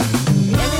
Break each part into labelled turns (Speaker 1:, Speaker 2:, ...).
Speaker 1: Everybody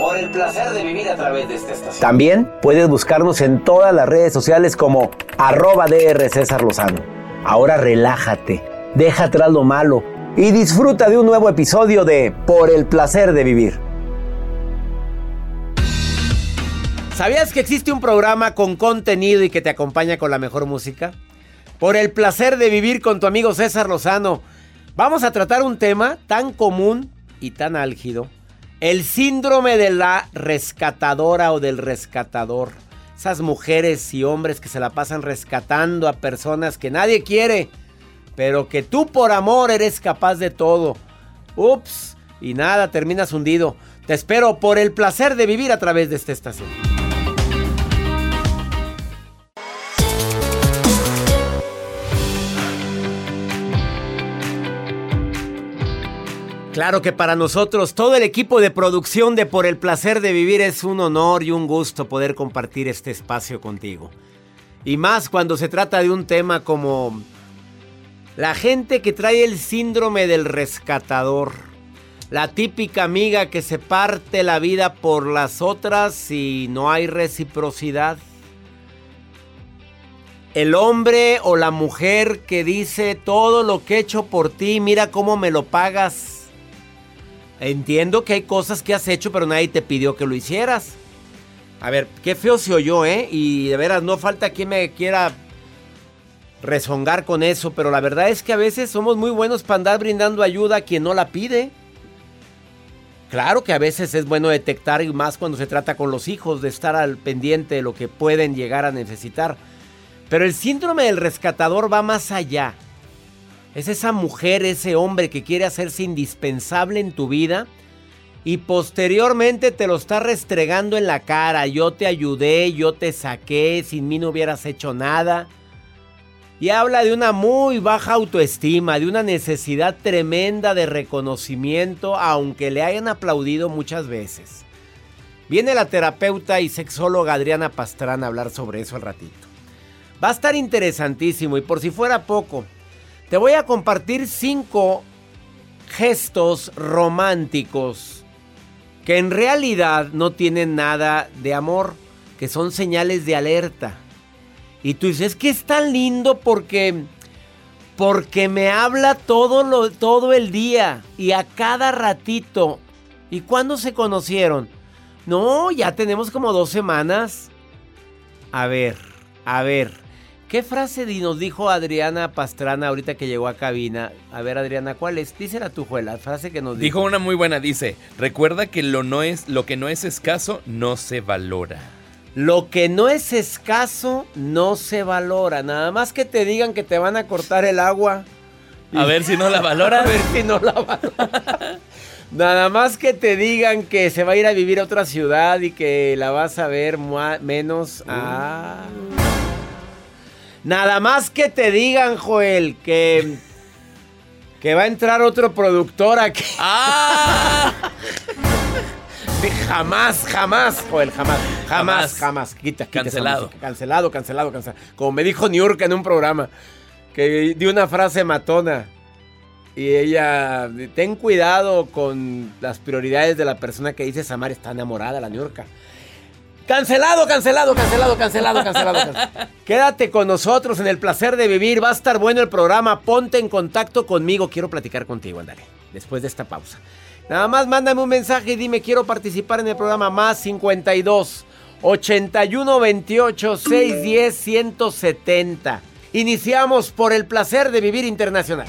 Speaker 2: por el placer de vivir a través de esta estación. También puedes buscarnos en todas las redes sociales como arroba DR César Lozano. Ahora relájate, deja atrás lo malo y disfruta de un nuevo episodio de Por el placer de vivir. ¿Sabías que existe un programa con contenido y que te acompaña con la mejor música? Por el placer de vivir con tu amigo César Lozano. Vamos a tratar un tema tan común y tan álgido el síndrome de la rescatadora o del rescatador. Esas mujeres y hombres que se la pasan rescatando a personas que nadie quiere, pero que tú por amor eres capaz de todo. Ups, y nada, terminas hundido. Te espero por el placer de vivir a través de esta estación. Claro que para nosotros, todo el equipo de producción de Por el Placer de Vivir es un honor y un gusto poder compartir este espacio contigo. Y más cuando se trata de un tema como la gente que trae el síndrome del rescatador. La típica amiga que se parte la vida por las otras y no hay reciprocidad. El hombre o la mujer que dice todo lo que he hecho por ti, mira cómo me lo pagas. Entiendo que hay cosas que has hecho, pero nadie te pidió que lo hicieras. A ver, qué feo se oyó, ¿eh? Y de veras, no falta quien me quiera rezongar con eso, pero la verdad es que a veces somos muy buenos para andar brindando ayuda a quien no la pide. Claro que a veces es bueno detectar, y más cuando se trata con los hijos, de estar al pendiente de lo que pueden llegar a necesitar. Pero el síndrome del rescatador va más allá. Es esa mujer, ese hombre que quiere hacerse indispensable en tu vida y posteriormente te lo está restregando en la cara. Yo te ayudé, yo te saqué, sin mí no hubieras hecho nada. Y habla de una muy baja autoestima, de una necesidad tremenda de reconocimiento, aunque le hayan aplaudido muchas veces. Viene la terapeuta y sexóloga Adriana Pastrana a hablar sobre eso al ratito. Va a estar interesantísimo y por si fuera poco, te voy a compartir cinco gestos románticos que en realidad no tienen nada de amor, que son señales de alerta. Y tú dices, es que es tan lindo porque porque me habla todo lo todo el día y a cada ratito. ¿Y cuándo se conocieron? No, ya tenemos como dos semanas. A ver, a ver. ¿Qué frase nos dijo Adriana Pastrana ahorita que llegó a cabina? A ver, Adriana, ¿cuál es? Dísela tu juela, la frase que nos dijo.
Speaker 3: Dijo una muy buena, dice, recuerda que lo, no es, lo que no es escaso no se valora.
Speaker 2: Lo que no es escaso no se valora. Nada más que te digan que te van a cortar el agua.
Speaker 3: A ver si no la valora.
Speaker 2: A ver si no la valora. Nada más que te digan que se va a ir a vivir a otra ciudad y que la vas a ver menos. Ah. Nada más que te digan, Joel, que. Que va a entrar otro productor aquí.
Speaker 3: ¡Ah!
Speaker 2: jamás, jamás, Joel, jamás. Jamás, jamás.
Speaker 3: Quita, quita cancelado.
Speaker 2: Cancelado, cancelado, cancelado. Como me dijo York en un programa. Que dio una frase matona. Y ella, ten cuidado con las prioridades de la persona que dice Samar está enamorada, la New Cancelado, cancelado, cancelado, cancelado, cancelado. Quédate con nosotros en el placer de vivir. Va a estar bueno el programa. Ponte en contacto conmigo. Quiero platicar contigo, ándale. Después de esta pausa. Nada más mándame un mensaje y dime quiero participar en el programa más 52 81 28 610 170. Iniciamos por el placer de vivir internacional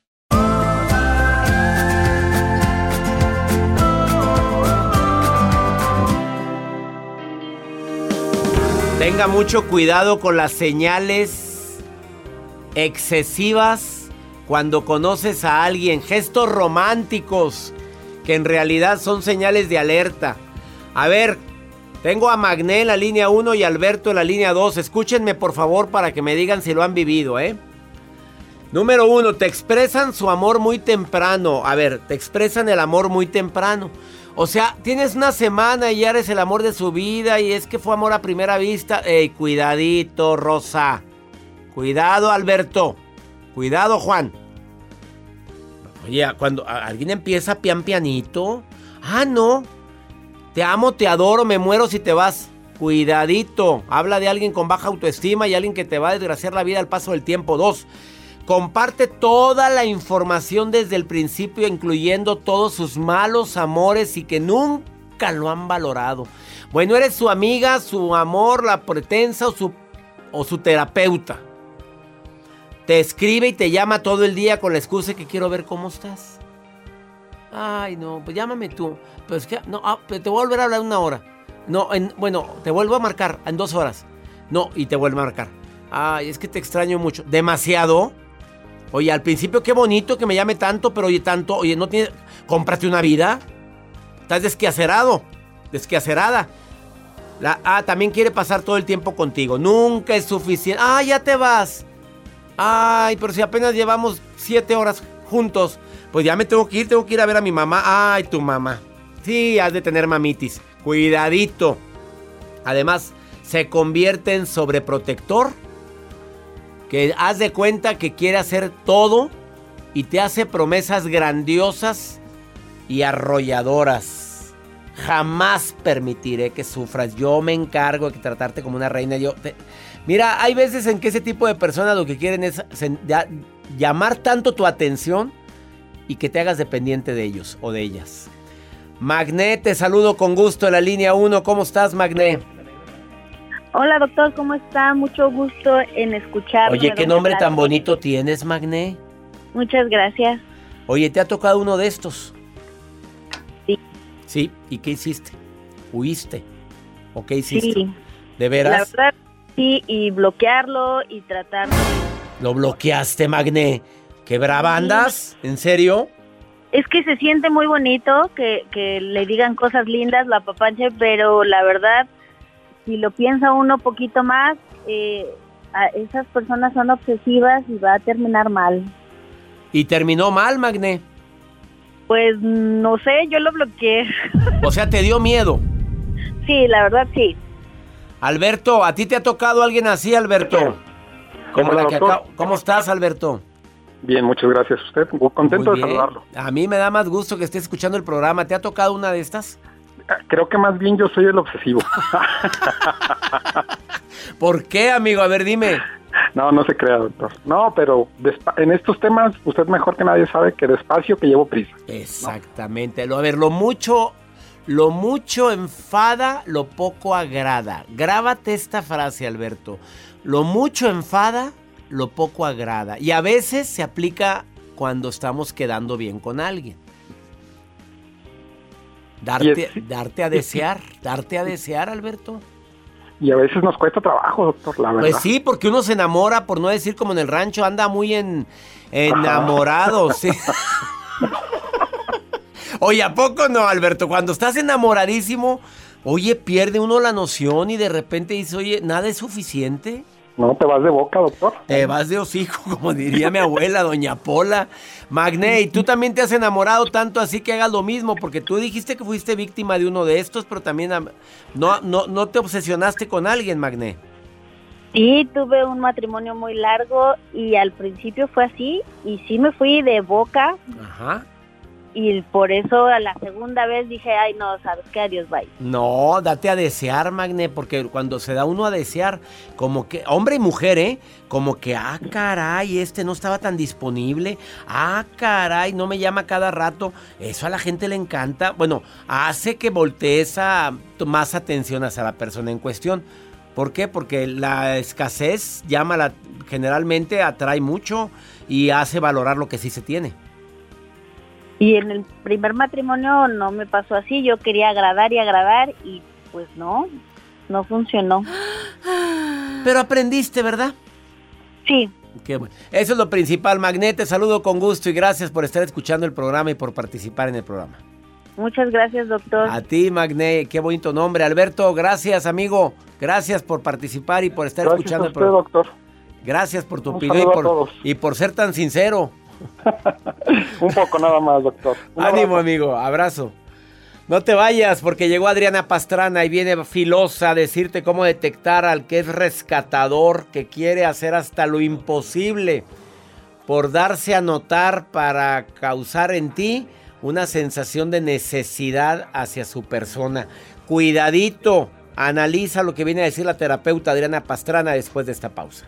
Speaker 2: Tenga mucho cuidado con las señales excesivas cuando conoces a alguien, gestos románticos que en realidad son señales de alerta. A ver, tengo a Magné en la línea 1 y Alberto en la línea 2. Escúchenme por favor para que me digan si lo han vivido, ¿eh? Número 1, te expresan su amor muy temprano. A ver, te expresan el amor muy temprano. O sea, tienes una semana y ya eres el amor de su vida y es que fue amor a primera vista. Ey, cuidadito, Rosa. Cuidado, Alberto. Cuidado, Juan. Oye, cuando alguien empieza pian pianito. Ah, no. Te amo, te adoro, me muero si te vas. Cuidadito. Habla de alguien con baja autoestima y alguien que te va a desgraciar la vida al paso del tiempo. Dos. Comparte toda la información desde el principio, incluyendo todos sus malos amores y que nunca lo han valorado. Bueno, eres su amiga, su amor, la pretensa o su, o su terapeuta. Te escribe y te llama todo el día con la excusa que quiero ver cómo estás. Ay, no, pues llámame tú. Pero es que, no, ah, te voy a volver a hablar una hora. No, bueno, te vuelvo a marcar en dos horas. No, y te vuelvo a marcar. Ay, es que te extraño mucho. ¿Demasiado? Oye, al principio qué bonito que me llame tanto, pero oye, tanto, oye, no tiene. Cómprate una vida. Estás desquacerado, desquacerada. ah, también quiere pasar todo el tiempo contigo. Nunca es suficiente. Ah, ya te vas. Ay, pero si apenas llevamos siete horas juntos, pues ya me tengo que ir, tengo que ir a ver a mi mamá. Ay, tu mamá. Sí, has de tener mamitis. Cuidadito. Además, se convierte en sobreprotector. Que haz de cuenta que quiere hacer todo y te hace promesas grandiosas y arrolladoras. Jamás permitiré que sufras. Yo me encargo de tratarte como una reina. Yo Mira, hay veces en que ese tipo de personas lo que quieren es llamar tanto tu atención y que te hagas dependiente de ellos o de ellas. Magné, te saludo con gusto en la línea 1. ¿Cómo estás, Magné?
Speaker 4: Hola, doctor, ¿cómo está? Mucho gusto en escuchar.
Speaker 2: Oye, ¿qué nombre tan bonito tienes, Magné?
Speaker 4: Muchas gracias.
Speaker 2: Oye, ¿te ha tocado uno de estos?
Speaker 4: Sí.
Speaker 2: ¿Sí? ¿Y qué hiciste? ¿Huiste? ¿O qué hiciste?
Speaker 4: Sí.
Speaker 2: ¿De veras?
Speaker 4: La verdad, sí, y bloquearlo y tratar
Speaker 2: ¿Lo bloqueaste, Magné? ¿Qué brava andas? ¿En serio?
Speaker 4: Es que se siente muy bonito que, que le digan cosas lindas, la papanche, pero la verdad, si lo piensa uno poquito más, eh, esas personas son obsesivas y va a terminar mal.
Speaker 2: ¿Y terminó mal, Magné?
Speaker 4: Pues no sé, yo lo bloqueé.
Speaker 2: O sea, ¿te dio miedo?
Speaker 4: Sí, la verdad sí.
Speaker 2: Alberto, ¿a ti te ha tocado alguien así, Alberto?
Speaker 5: ¿Cómo,
Speaker 2: ¿Cómo estás, Alberto?
Speaker 5: Bien, muchas gracias. ¿Usted? Contento de saludarlo.
Speaker 2: A mí me da más gusto que esté escuchando el programa. ¿Te ha tocado una de estas?
Speaker 5: Creo que más bien yo soy el obsesivo.
Speaker 2: ¿Por qué, amigo? A ver, dime.
Speaker 5: No, no se crea, doctor. No, pero en estos temas usted mejor que nadie sabe que despacio que llevo prisa.
Speaker 2: Exactamente. A ver, lo mucho, lo mucho enfada, lo poco agrada. Grábate esta frase, Alberto. Lo mucho enfada, lo poco agrada. Y a veces se aplica cuando estamos quedando bien con alguien. Darte, darte a desear, darte a desear, Alberto.
Speaker 5: Y a veces nos cuesta trabajo, doctor, la verdad.
Speaker 2: Pues sí, porque uno se enamora, por no decir como en el rancho, anda muy en, enamorado, sí. Oye, ¿a poco no, Alberto? Cuando estás enamoradísimo, oye, pierde uno la noción y de repente dice, oye, nada es suficiente.
Speaker 5: No, te vas de boca, doctor.
Speaker 2: Te vas de hocico, como diría mi abuela, doña Pola. Magney, tú también te has enamorado tanto así que hagas lo mismo, porque tú dijiste que fuiste víctima de uno de estos, pero también no, no, no te obsesionaste con alguien, Magné.
Speaker 4: Sí, tuve un matrimonio muy largo y al principio fue así y sí me fui de boca. Ajá y por eso a la segunda vez dije, ay no, sabes qué, adiós, bye.
Speaker 2: No, date a desear, Magne, porque cuando se da uno a desear, como que, hombre y mujer, ¿eh? Como que, ah, caray, este no estaba tan disponible, ah, caray, no me llama cada rato, eso a la gente le encanta, bueno, hace que voltees a más atención hacia la persona en cuestión. ¿Por qué? Porque la escasez llama la, generalmente atrae mucho y hace valorar lo que sí se tiene.
Speaker 4: Y en el primer matrimonio no me pasó así, yo quería agradar y agradar y pues no, no funcionó.
Speaker 2: Pero aprendiste, ¿verdad?
Speaker 4: Sí.
Speaker 2: Qué bueno. Eso es lo principal, Magnete. Saludo con gusto y gracias por estar escuchando el programa y por participar en el programa.
Speaker 4: Muchas gracias, doctor.
Speaker 2: A ti, Magné, qué bonito nombre. Alberto, gracias, amigo. Gracias por participar y por estar escuchando
Speaker 5: el programa. doctor.
Speaker 2: Gracias por tu opinión y por ser tan sincero.
Speaker 5: Un poco nada más, doctor.
Speaker 2: Ánimo, amigo. Abrazo. No te vayas porque llegó Adriana Pastrana y viene filosa a decirte cómo detectar al que es rescatador, que quiere hacer hasta lo imposible por darse a notar para causar en ti una sensación de necesidad hacia su persona. Cuidadito, analiza lo que viene a decir la terapeuta Adriana Pastrana después de esta pausa.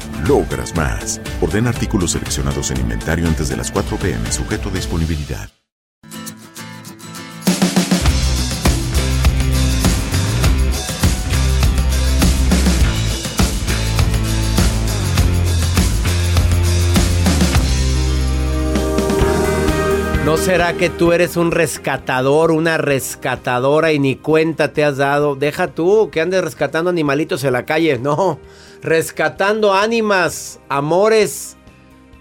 Speaker 6: logras más. Orden artículos seleccionados en inventario antes de las 4 pm, sujeto a disponibilidad.
Speaker 2: ¿No será que tú eres un rescatador, una rescatadora y ni cuenta te has dado? Deja tú que andes rescatando animalitos en la calle. No, rescatando ánimas, amores,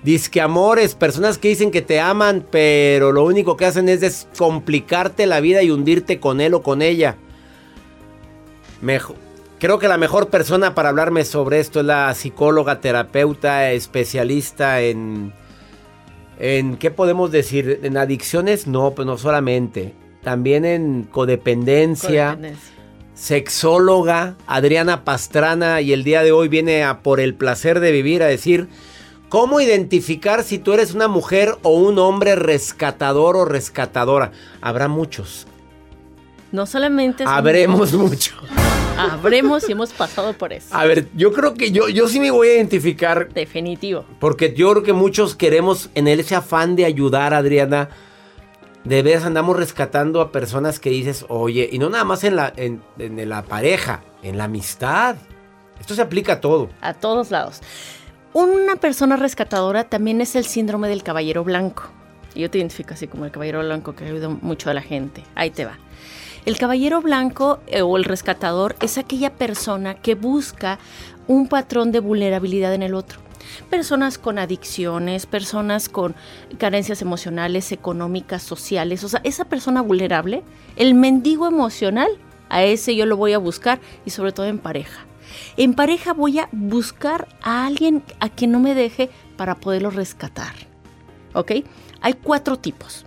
Speaker 2: disque amores, personas que dicen que te aman, pero lo único que hacen es descomplicarte la vida y hundirte con él o con ella. Mejor. Creo que la mejor persona para hablarme sobre esto es la psicóloga, terapeuta, especialista en ¿En qué podemos decir? ¿En adicciones? No, pues no solamente. También en codependencia.
Speaker 7: Codependencia.
Speaker 2: Sexóloga, Adriana Pastrana, y el día de hoy viene a por el placer de vivir a decir cómo identificar si tú eres una mujer o un hombre rescatador o rescatadora. Habrá muchos.
Speaker 7: No solamente...
Speaker 2: Habremos mucho.
Speaker 7: Habremos y hemos pasado por eso.
Speaker 2: A ver, yo creo que yo, yo sí me voy a identificar
Speaker 7: Definitivo.
Speaker 2: Porque yo creo que muchos queremos, en ese afán de ayudar, Adriana, de veras andamos rescatando a personas que dices, oye, y no nada más en la, en, en la pareja, en la amistad. Esto se aplica a todo.
Speaker 7: A todos lados. Una persona rescatadora también es el síndrome del caballero blanco. Yo te identifico así como el caballero blanco que ayuda mucho a la gente. Ahí te va. El caballero blanco eh, o el rescatador es aquella persona que busca un patrón de vulnerabilidad en el otro. Personas con adicciones, personas con carencias emocionales, económicas, sociales. O sea, esa persona vulnerable, el mendigo emocional, a ese yo lo voy a buscar y sobre todo en pareja. En pareja voy a buscar a alguien a quien no me deje para poderlo rescatar. ¿Ok? Hay cuatro tipos.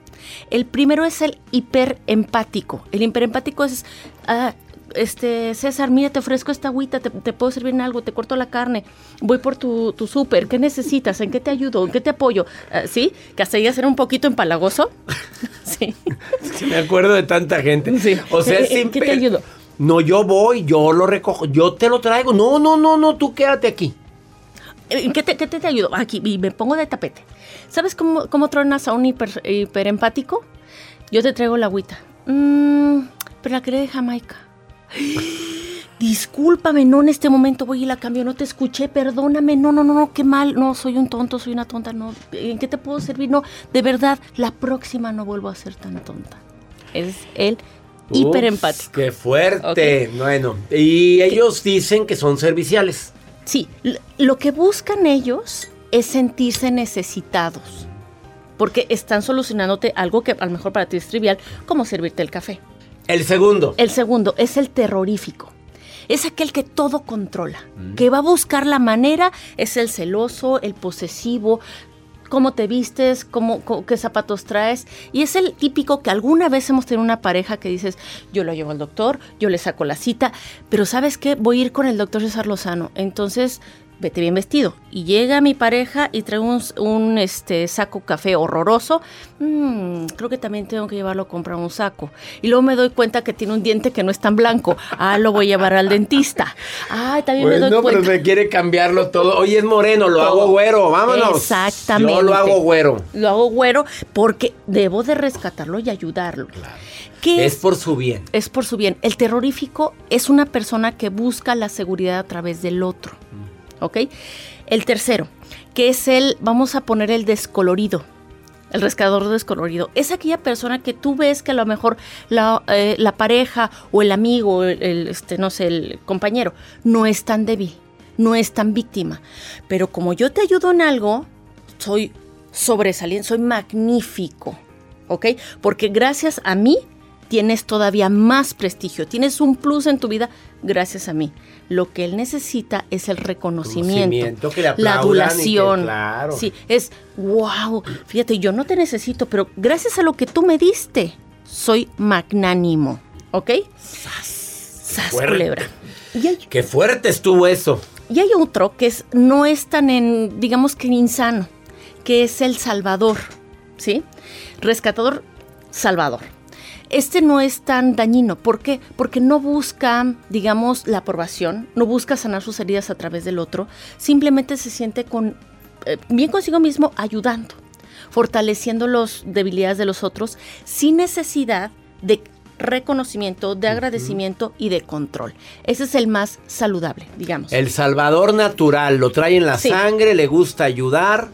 Speaker 7: El primero es el hiperempático. El hiperempático es, ah, este, César, mira, te ofrezco esta agüita, te, te puedo servir en algo, te corto la carne, voy por tu, tu súper, ¿qué necesitas? ¿En qué te ayudo? ¿En qué te apoyo? Ah, ¿Sí? Que hasta ser un poquito empalagoso. sí.
Speaker 2: Me acuerdo de tanta gente. O sea,
Speaker 7: ¿En- qué te ayudo?
Speaker 2: No, yo voy, yo lo recojo, yo te lo traigo. No, no, no, no, tú quédate aquí.
Speaker 7: ¿En qué te, qué te- te ayudo? Aquí, y me pongo de tapete. ¿Sabes cómo, cómo tronas a un hiper, hiperempático? Yo te traigo la agüita. Mm, pero la quería de Jamaica. Discúlpame, no en este momento voy y la cambio, no te escuché, perdóname, no, no, no, no, qué mal, no, soy un tonto, soy una tonta, no, ¿en qué te puedo servir? No, de verdad, la próxima no vuelvo a ser tan tonta. Es el
Speaker 2: Ups,
Speaker 7: hiperempático.
Speaker 2: Qué fuerte. Bueno, y ellos dicen que son serviciales.
Speaker 7: Sí, lo que buscan ellos es sentirse necesitados. Porque están solucionándote algo que a lo mejor para ti es trivial, como servirte el café.
Speaker 2: El segundo.
Speaker 7: El segundo es el terrorífico. Es aquel que todo controla, que va a buscar la manera, es el celoso, el posesivo, cómo te vistes, cómo, qué zapatos traes. Y es el típico que alguna vez hemos tenido una pareja que dices, yo lo llevo al doctor, yo le saco la cita, pero ¿sabes qué? Voy a ir con el doctor César Lozano. Entonces vete bien vestido. Y llega mi pareja y trae un, un, este, saco café horroroso. Mm, creo que también tengo que llevarlo a comprar un saco. Y luego me doy cuenta que tiene un diente que no es tan blanco. Ah, lo voy a llevar al dentista. Ah, también me doy
Speaker 2: no,
Speaker 7: cuenta.
Speaker 2: pero me quiere cambiarlo todo. Oye, es moreno, lo hago güero, vámonos.
Speaker 7: Exactamente.
Speaker 2: Yo lo hago güero.
Speaker 7: Lo hago güero porque debo de rescatarlo y ayudarlo. ¿Qué
Speaker 2: Es por su bien.
Speaker 7: es por su bien. El terrorífico es una persona que busca la seguridad a través del otro. ¿Ok? El tercero, que es el, vamos a poner el descolorido. El rescatador descolorido. Es aquella persona que tú ves que a lo mejor la, eh, pareja o el amigo, el, el, este, no sé, el compañero, no es tan débil, no es tan víctima. Pero como yo te ayudo en algo, soy sobresaliente, soy magnífico. ¿Ok? Porque gracias a mí tienes todavía más prestigio, tienes un plus en tu vida gracias a mí. Lo que él necesita es el reconocimiento,
Speaker 2: Reconocimiento, que le
Speaker 7: la
Speaker 2: que-
Speaker 7: adulación.
Speaker 2: claro.
Speaker 7: Sí, es wow, fíjate, yo no te necesito, pero gracias a lo que tú me diste, soy magnánimo, ¿ok? Sas,
Speaker 2: fuerte.
Speaker 7: culebra. Y hay,
Speaker 2: Qué fuerte estuvo eso.
Speaker 7: y hay otro que es, no es tan en, digamos que insano, que es el salvador, ¿sí? Rescatador, salvador. Este no es tan dañino. ¿Por qué? Porque no busca, digamos, la aprobación, no busca sanar sus heridas a través del otro, simplemente se siente con, eh, bien consigo mismo ayudando, fortaleciendo las debilidades de los otros sin necesidad de reconocimiento, de agradecimiento y de control. Ese es el más saludable, digamos.
Speaker 2: El salvador natural, lo trae en la
Speaker 7: Sí.
Speaker 2: sangre, le gusta ayudar,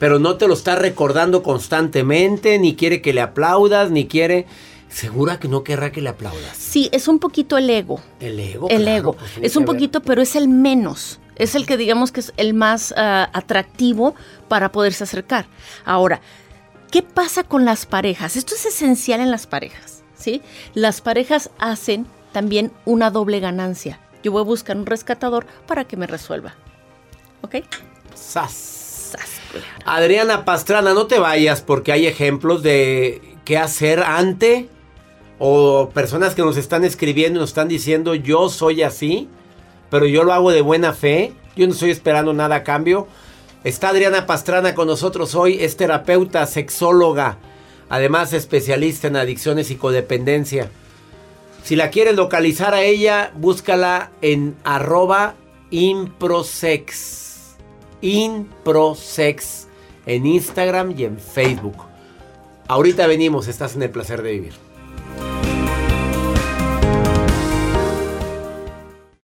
Speaker 2: pero no te lo está recordando constantemente, ni quiere que le aplaudas, ni quiere... ¿Segura que no querrá que le aplaudas?
Speaker 7: Sí, es un poquito el ego.
Speaker 2: El ego.
Speaker 7: el
Speaker 2: claro,
Speaker 7: ego.
Speaker 2: pues
Speaker 7: es un poquito, pero es el menos. Es el que digamos que es el más ah, atractivo para poderse acercar. Ahora, ¿qué pasa con las parejas? Esto es esencial en las parejas, ¿sí? Las parejas hacen también una doble ganancia. Yo voy a buscar un rescatador para que me resuelva. ¿Ok?
Speaker 2: Sas.
Speaker 7: Sas.
Speaker 2: Adriana Pastrana, no te vayas porque hay ejemplos de qué hacer ante o personas que nos están escribiendo y nos están diciendo yo soy así, pero yo lo hago de buena fe, yo no estoy esperando nada a cambio. Está Adriana Pastrana con nosotros hoy, es terapeuta, sexóloga, además especialista en adicciones y codependencia. Si la quieres localizar a ella, búscala en arroba improsex. Improsex en Instagram y en Facebook. Ahorita venimos, estás en el placer de vivir.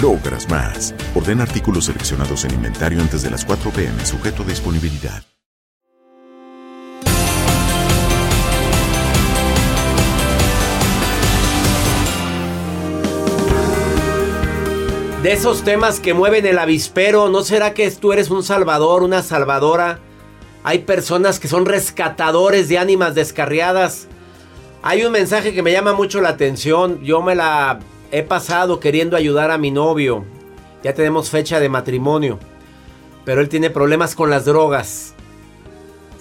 Speaker 6: logras más. Orden artículos seleccionados en inventario antes de las 4 pm, sujeto a disponibilidad.
Speaker 2: De esos temas que mueven el avispero, ¿no será que tú eres un salvador, una salvadora? Hay personas que son rescatadores de ánimas descarriadas. Hay un mensaje que me llama mucho la atención. Yo me la he pasado queriendo ayudar a mi novio. Ya tenemos fecha de matrimonio. Pero él tiene problemas con las drogas.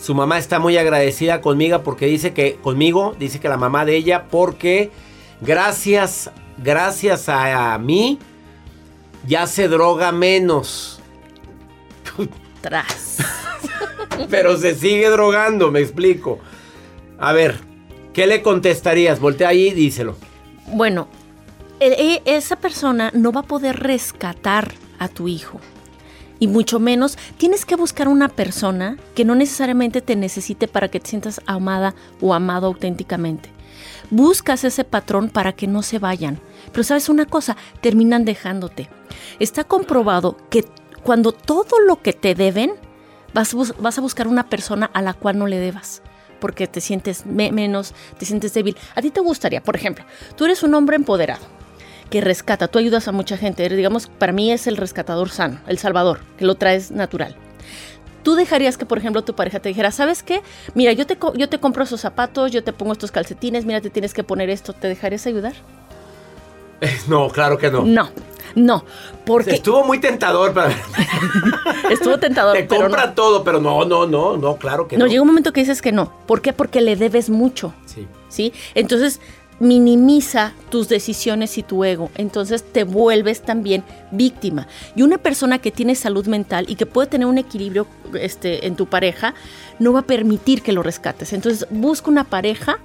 Speaker 2: Su mamá está muy agradecida conmigo porque dice que conmigo, dice que la mamá de ella porque gracias gracias a, a mí ya se droga menos.
Speaker 7: Tras.
Speaker 2: Pero se sigue drogando, me explico. A ver, ¿qué le contestarías? Voltea ahí y díselo.
Speaker 7: Bueno, esa persona no va a poder rescatar a tu hijo. Y mucho menos tienes que buscar una persona que no necesariamente te necesite para que te sientas amada o amado auténticamente. Buscas ese patrón para que no se vayan. Pero sabes una cosa, terminan dejándote. Está comprobado que cuando todo lo que te deben, vas, vas a buscar una persona a la cual no le debas. Porque te sientes me- menos, te sientes débil. A ti te gustaría, por ejemplo, tú eres un hombre empoderado que rescata, tú ayudas a mucha gente, digamos, para mí es el rescatador sano, el salvador, que lo traes natural. Tú dejarías que, por ejemplo, tu pareja te dijera, ¿sabes qué? Mira, yo te, yo te compro esos zapatos, yo te pongo estos calcetines, mira, te tienes que poner esto, ¿te dejarías ayudar?
Speaker 2: No, claro que no.
Speaker 7: No, no, porque
Speaker 2: Estuvo muy tentador para
Speaker 7: estuvo tentador.
Speaker 2: Te
Speaker 7: pero
Speaker 2: compra
Speaker 7: no.
Speaker 2: todo, pero no, no, no, no, claro que no.
Speaker 7: No, llega un momento que dices que no. ¿Por qué? Porque le debes mucho.
Speaker 2: Sí.
Speaker 7: ¿Sí? Entonces minimiza tus decisiones y tu ego. Entonces te vuelves también víctima. Y una persona que tiene salud mental y que puede tener un equilibrio este, en tu pareja, no va a permitir que lo rescates. Entonces busca una pareja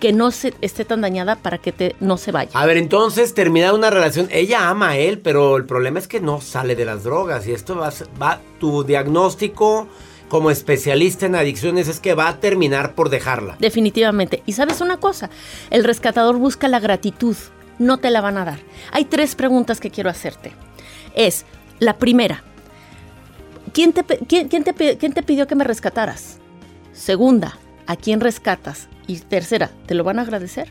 Speaker 7: que no se, esté tan dañada para que te, no se vaya.
Speaker 2: A ver, entonces terminar una relación, ella ama a él, pero el problema es que no sale de las drogas y esto va, va tu diagnóstico como especialista en adicciones es que va a terminar por dejarla.
Speaker 7: Definitivamente. Y sabes una cosa, el rescatador busca la gratitud, no te la van a dar. Hay tres preguntas que quiero hacerte. Es, la primera, ¿quién te, quién- te quién te pidió que me rescataras? Segunda, ¿a quién rescatas? Y tercera, ¿te lo van a agradecer?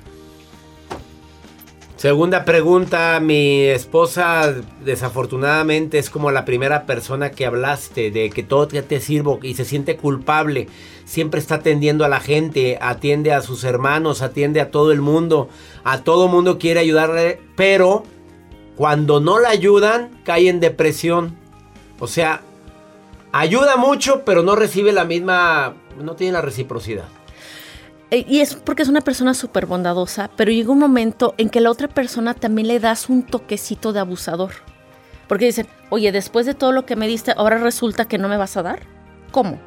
Speaker 2: Segunda pregunta, mi esposa desafortunadamente es como la primera persona que hablaste de que todo te, sirvo y se siente culpable. Siempre está atendiendo a la gente, atiende a sus hermanos, atiende a todo el mundo, a todo mundo quiere ayudarle, pero cuando no la ayudan cae en depresión. O sea, ayuda mucho, pero no recibe la misma, no tiene la reciprocidad.
Speaker 7: Eh, Y es porque es una persona súper bondadosa, pero llega un momento en que la otra persona también le das un toquecito de abusador. Porque dicen, oye, después de todo lo que me diste, ahora resulta que no me vas a dar. ¿Cómo?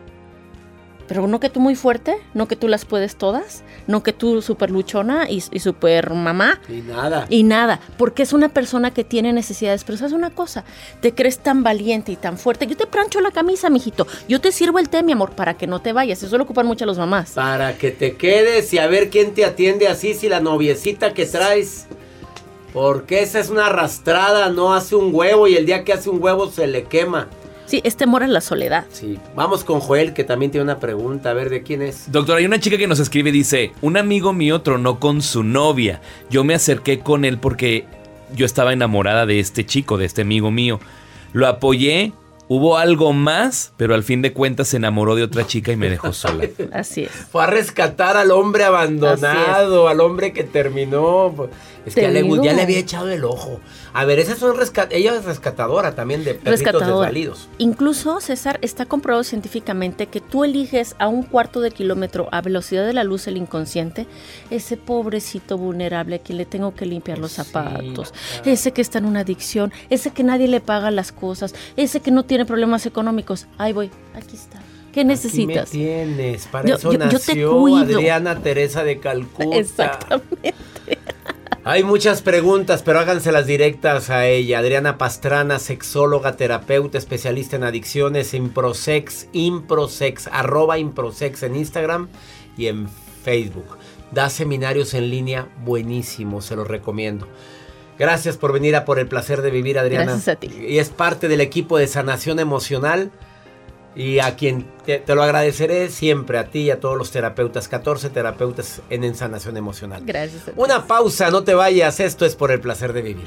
Speaker 7: Pero no que tú muy fuerte, no que tú las puedes todas, no que tú súper luchona y, y súper mamá.
Speaker 2: Y nada.
Speaker 7: Y nada, porque es una persona que tiene necesidades. Pero sabes una cosa, te crees tan valiente y tan fuerte. Yo te plancho la camisa, mijito. Yo te sirvo el té, mi amor, para que no te vayas. Eso lo ocupan mucho las mamás.
Speaker 2: Para que te quedes y a ver quién te atiende así, si la noviecita que traes. Porque esa es una arrastrada, no hace un huevo y el día que hace un huevo se le quema.
Speaker 7: Sí, es temor a la soledad.
Speaker 2: Sí. Vamos con Joel, que también tiene una pregunta. A ver, ¿de quién es?
Speaker 3: Doctor, hay una chica que nos escribe y dice, un amigo mío tronó con su novia. Yo me acerqué con él porque yo estaba enamorada de este chico, de este amigo mío. Lo apoyé, hubo algo más, pero al fin de cuentas se enamoró de otra chica y me dejó sola.
Speaker 7: Así es.
Speaker 2: Fue a rescatar al hombre abandonado, al hombre que terminó. Es que ya le, ya le había echado el ojo. A ver, esa es un rescat ella es rescatadora también de perritos desvalidos.
Speaker 7: Incluso, César, está comprobado científicamente que tú eliges a un cuarto de kilómetro a velocidad de la luz el inconsciente, ese pobrecito vulnerable a quien le tengo que limpiar los zapatos,
Speaker 2: claro.
Speaker 7: ese que está en una adicción, ese que nadie le paga las cosas, ese que no tiene problemas económicos. Ahí voy, aquí está. ¿Qué necesitas?
Speaker 2: Aquí me tienes, para
Speaker 7: Yo-
Speaker 2: eso
Speaker 7: yo- yo te cuido.
Speaker 2: Adriana Teresa de Calcuta.
Speaker 7: Exactamente.
Speaker 2: Hay muchas preguntas, pero háganselas directas a ella. Adriana Pastrana, sexóloga, terapeuta, especialista en adicciones, Improsex, Improsex, arroba Improsex en Instagram y en Facebook. Da seminarios en línea buenísimos, se los recomiendo. Gracias por venir a Por el Placer de Vivir, Adriana.
Speaker 7: Gracias a ti.
Speaker 2: Y es parte del equipo de sanación emocional. Y a quien te, te lo agradeceré siempre, a ti y a todos los terapeutas, 14 terapeutas en, en sanación emocional.
Speaker 7: Gracias.
Speaker 2: Una pausa, no te vayas, esto es por el placer de vivir.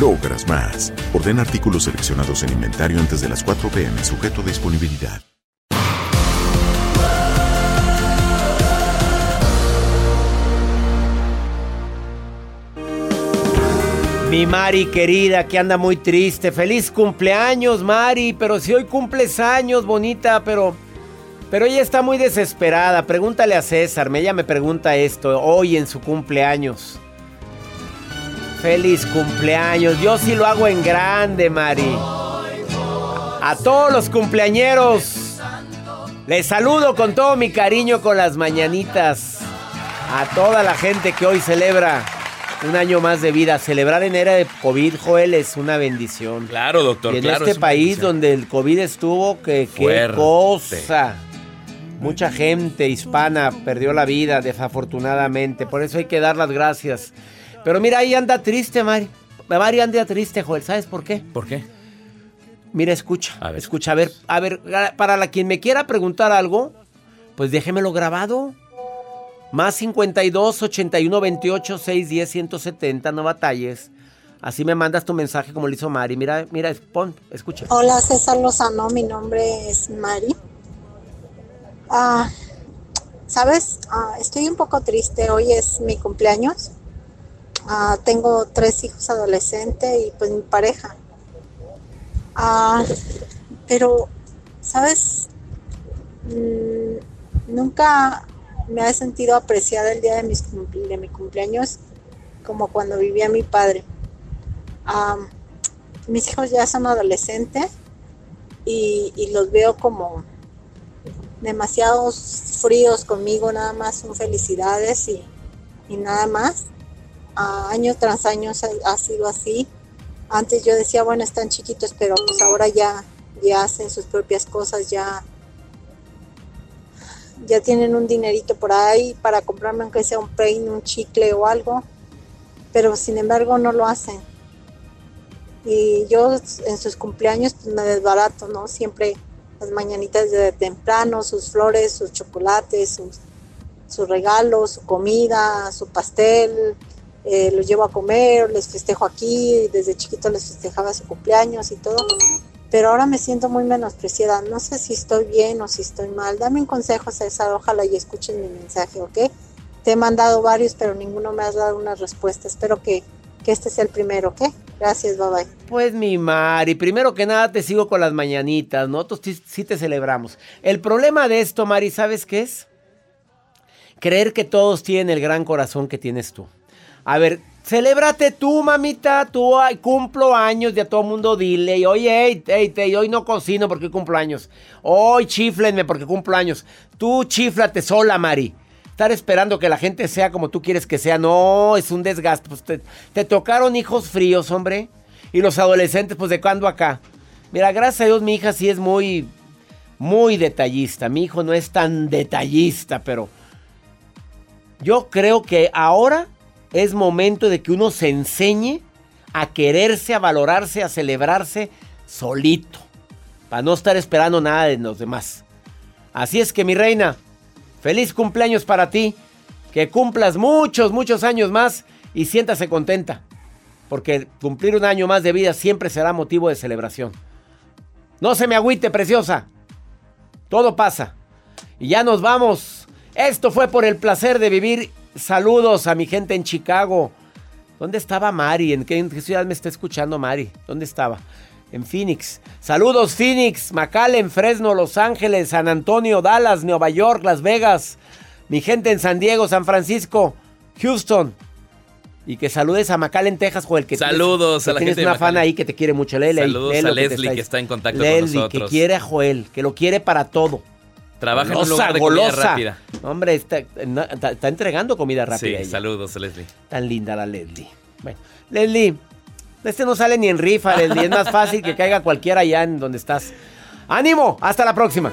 Speaker 6: logras más. Orden artículos seleccionados en inventario antes de las 4 pm, sujeto a disponibilidad.
Speaker 2: Mi Mari querida, que anda muy triste. Feliz cumpleaños, Mari. Pero si hoy cumples años, bonita, pero. Pero ella está muy desesperada. Pregúntale a César. Ella me pregunta esto hoy en su cumpleaños. Feliz cumpleaños. Yo sí lo hago en grande, Mari. A todos los cumpleañeros. Les saludo con todo mi cariño con las mañanitas. A toda la gente que hoy celebra un año más de vida. Celebrar en era de COVID, Joel, es una bendición.
Speaker 3: Claro, doctor.
Speaker 2: Y en
Speaker 3: claro,
Speaker 2: este
Speaker 3: es
Speaker 2: país donde el COVID estuvo, que qué cosa. Mucha gente hispana perdió la vida, desafortunadamente. Por eso hay que dar las gracias. Pero mira, ahí anda triste, Mari. Mari anda triste, Joel. ¿Sabes por qué?
Speaker 3: ¿Por qué?
Speaker 2: Mira, escucha. Escucha, a ver, a ver, para la quien me quiera preguntar algo, pues déjemelo grabado. Más 52 81 28 610 170, no batalles. Así me mandas tu mensaje como lo hizo Mari. Mira, mira, pon, escucha.
Speaker 8: Hola César Lozano, mi nombre es Mari. Ah, Sabes, Ah, estoy un poco triste, hoy es mi cumpleaños. Ah, tengo tres hijos adolescentes y pues mi pareja. Ah, pero, ¿sabes? Mm, nunca me he sentido apreciada el día de, mis de mi cumpleaños como cuando vivía mi padre. Mis hijos ya son adolescentes y, y los veo como demasiados fríos conmigo, nada más son felicidades y, y nada más. Año tras año ha, sido así. Antes yo decía, bueno, están chiquitos, pero pues ahora ya, ya hacen sus propias cosas, ya, ya tienen un dinerito por ahí para comprarme aunque sea un peine, un chicle o algo, pero sin embargo no lo hacen. Y yo en sus cumpleaños pues, me desbarato, ¿no? Siempre las mañanitas de temprano, sus flores, sus chocolates, sus, sus regalos, su comida, su pastel, eh, los llevo a comer, les festejo aquí, desde chiquito les festejaba su cumpleaños y todo, pero ahora me siento muy menospreciada, no sé si estoy bien o si estoy mal, dame un consejo César, ojalá y escuchen mi mensaje, ¿ok? Te he mandado varios, pero ninguno me ha dado una respuesta, espero que, que este sea el primero, ¿ok? Gracias, bye bye.
Speaker 2: Pues mi Mari, primero que nada te sigo con las mañanitas, nosotros sí te celebramos. El problema de esto, Mari, ¿sabes qué es? Creer que todos tienen el gran corazón que tienes tú. A ver, Celébrate tú, mamita. Tú cumplo años, ya todo el mundo dile. Y oye, hey, hey, hoy no cocino porque cumplo años. Hoy chiflenme porque cumplo años. Tú chiflate sola, Mari. Estar esperando que la gente sea como tú quieres que sea, no, es un desgaste. Pues te, te tocaron hijos fríos, hombre. Y los adolescentes, pues de cuándo acá. Mira, gracias a Dios mi hija sí es muy, muy detallista. Mi hijo no es tan detallista, pero yo creo que ahora es momento de que uno se enseñe a quererse, a valorarse, a celebrarse solito, para no estar esperando nada de los demás. Así es que mi reina, feliz cumpleaños para ti, que cumplas muchos, muchos años más y siéntase contenta, porque cumplir un año más de vida siempre será motivo de celebración. No se me agüite, preciosa. Todo pasa. Y ya nos vamos. Esto fue por el placer de vivir Saludos a mi gente en Chicago. ¿Dónde estaba Mari? ¿En qué, ciudad me está escuchando Mari? ¿Dónde estaba? En Phoenix. Saludos Phoenix, McAllen, Fresno, Los Ángeles, San Antonio, Dallas, Nueva York, Las Vegas. Mi gente en San Diego, San Francisco, Houston. Y que saludes a McAllen, Texas, Joel. Que
Speaker 3: Saludos
Speaker 2: tienes, a la gente. Tienes una fan ahí que te quiere mucho. Lele,
Speaker 3: Saludos a Leslie que está, en contacto con nosotros.
Speaker 2: que quiere a Joel, que lo quiere para todo.
Speaker 3: Trabaja en un lugar de comida rápida.
Speaker 2: Hombre, está, está, entregando comida rápida.
Speaker 3: Sí, saludos, Leslie.
Speaker 2: Tan linda la Leslie. Bueno, Leslie, este no sale ni en rifa, Leslie. Es más fácil que caiga cualquiera allá en donde estás. ¡Ánimo! ¡Hasta la próxima!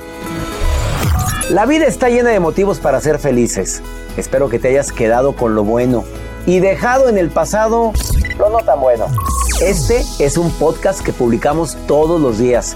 Speaker 2: La vida está llena de motivos para ser felices. Espero que te hayas quedado con lo bueno y dejado en el pasado lo no tan bueno. Este es un podcast que publicamos todos los días,